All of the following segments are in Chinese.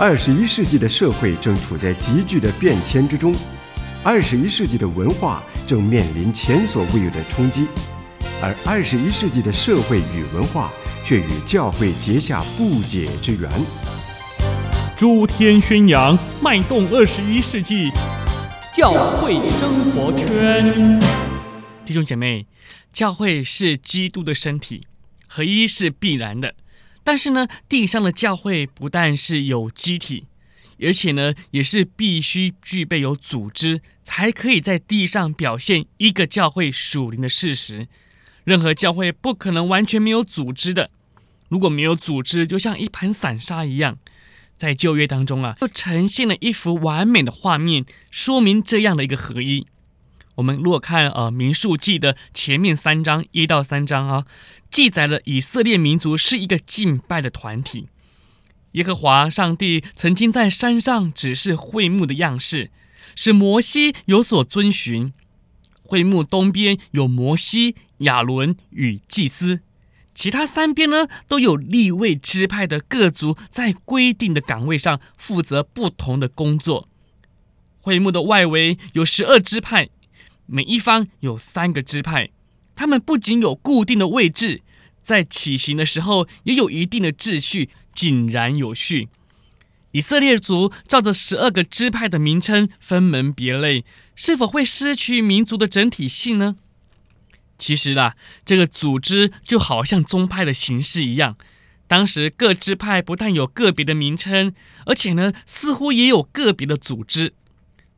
二十一世纪的社会正处在急剧的变迁之中，二十一世纪的文化正面临前所未有的冲击，而二十一世纪的社会与文化却与教会结下不解之缘。诸天宣扬，脉动二十一世纪，教会生活圈。弟兄姐妹，教会是基督的身体，合一是必然的。但是呢，地上的教会不但是有机体，而且呢，也是必须具备有组织，才可以在地上表现一个教会属灵的事实。任何教会不可能完全没有组织的。如果没有组织，就像一盘散沙一样。在旧约当中啊，就呈现了一幅完美的画面，说明这样的一个合一。我们如果看呃民数记的前面三章一到三章啊，记载了以色列民族是一个敬拜的团体。耶和华上帝曾经在山上指示会幕的样式，使摩西有所遵循。会幕东边有摩西、亚伦与祭司，其他三边呢都有立位支派的各族在规定的岗位上负责不同的工作。会幕的外围有十二支派。每一方有三个支派，他们不仅有固定的位置，在起行的时候也有一定的秩序，井然有序。以色列族照着十二个支派的名称分门别类，是否会失去民族的整体性呢？其实啦，这个组织就好像宗派的形式一样，当时各支派不但有个别的名称，而且呢，似乎也有个别的组织。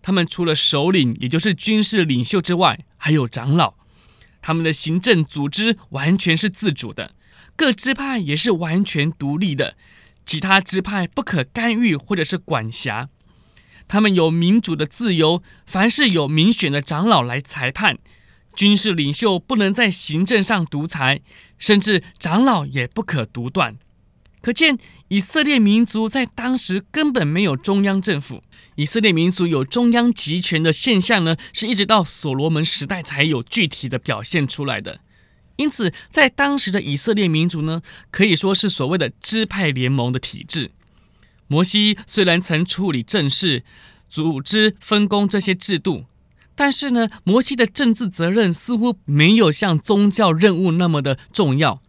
他们除了首领，也就是军事领袖之外，还有长老。他们的行政组织完全是自主的，各支派也是完全独立的，其他支派不可干预或者是管辖。他们有民主的自由，凡是有民选的长老来裁判。军事领袖不能在行政上独裁，甚至长老也不可独断。可见以色列民族在当时根本没有中央政府。以色列民族有中央集权的现象呢，是一直到所罗门时代才有具体的表现出来的。因此，在当时的以色列民族呢，可以说是所谓的支派联盟的体制。摩西虽然曾处理政事、组织分工这些制度，但是呢，摩西的政治责任似乎没有像宗教任务那么的重要。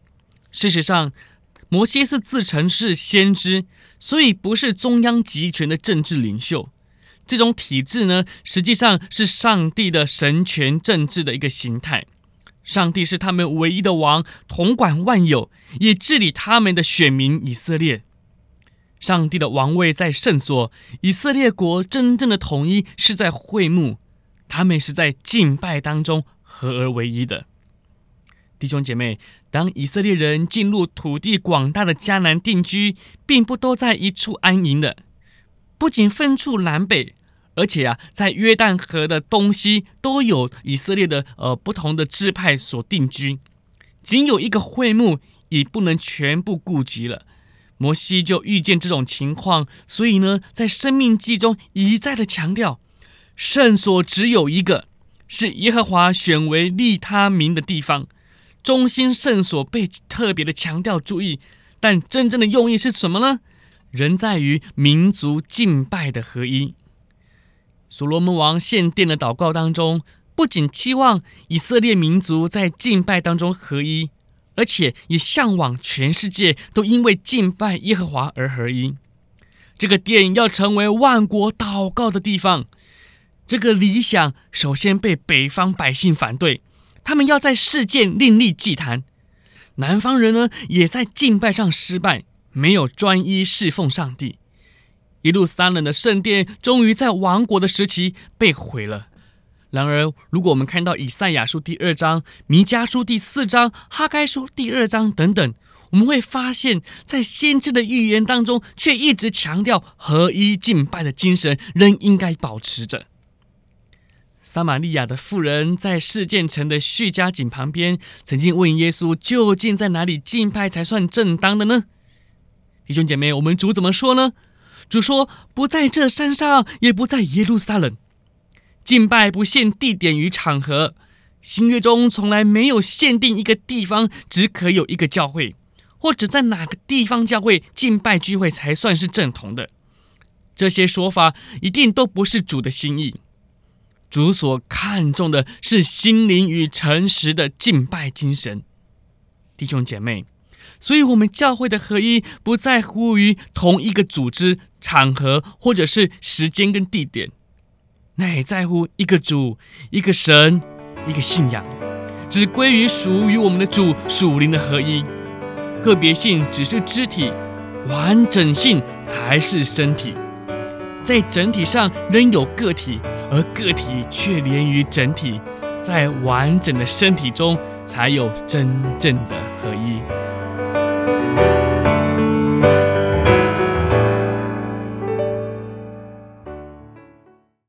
事实上，摩西是自称是先知，所以不是中央集权的政治领袖。这种体制呢，实际上是上帝的神权政治的一个形态。上帝是他们唯一的王，统管万有，也治理他们的选民以色列。上帝的王位在圣所，以色列国真正的统一是在会幕，他们是在敬拜当中合而为一的。弟兄姐妹，当以色列人进入土地广大的迦南定居，并不都在一处安营的，不仅分处南北，而且啊，在约旦河的东西都有以色列的呃不同的支派所定居。仅有一个会幕，已不能全部顾及了。摩西就遇见这种情况，所以呢，在生命记中一再的强调，圣所只有一个，是耶和华选为立他名的地方。中心圣所被特别的强调注意，但真正的用意是什么呢？仍在于民族敬拜的合一。所罗门王献殿的祷告当中，不仅期望以色列民族在敬拜当中合一，而且也向往全世界都因为敬拜耶和华而合一。这个殿要成为万国祷告的地方，这个理想首先被北方百姓反对。他们要在世界另立祭坛，南方人呢也在敬拜上失败，没有专一侍奉上帝。一路三冷的圣殿终于在亡国的时期被毁了。然而，如果我们看到以赛亚书第二章、弥迦书第四章、哈该书第二章等等，我们会发现，在先知的预言当中，却一直强调合一敬拜的精神仍应该保持着。撒玛利亚的妇人在示剑城的叙加井旁边，曾经问耶稣：“究竟在哪里敬拜才算正当的呢？”弟兄姐妹，我们主怎么说呢？主说：“不在这山上，也不在耶路撒冷。敬拜不限地点与场合，新约中从来没有限定一个地方只可有一个教会，或者在哪个地方教会敬拜聚会才算是正统的。这些说法一定都不是主的心意。主所看重的是心灵与诚实的敬拜精神，弟兄姐妹。所以，我们教会的合一不在乎于同一个组织、场合，或者是时间跟地点，那也在乎一个主、一个神、一个信仰，只归于属于我们的主属灵的合一。个别性只是肢体，完整性才是身体。在整体上仍有个体，而个体却连于整体，在完整的身体中才有真正的合一。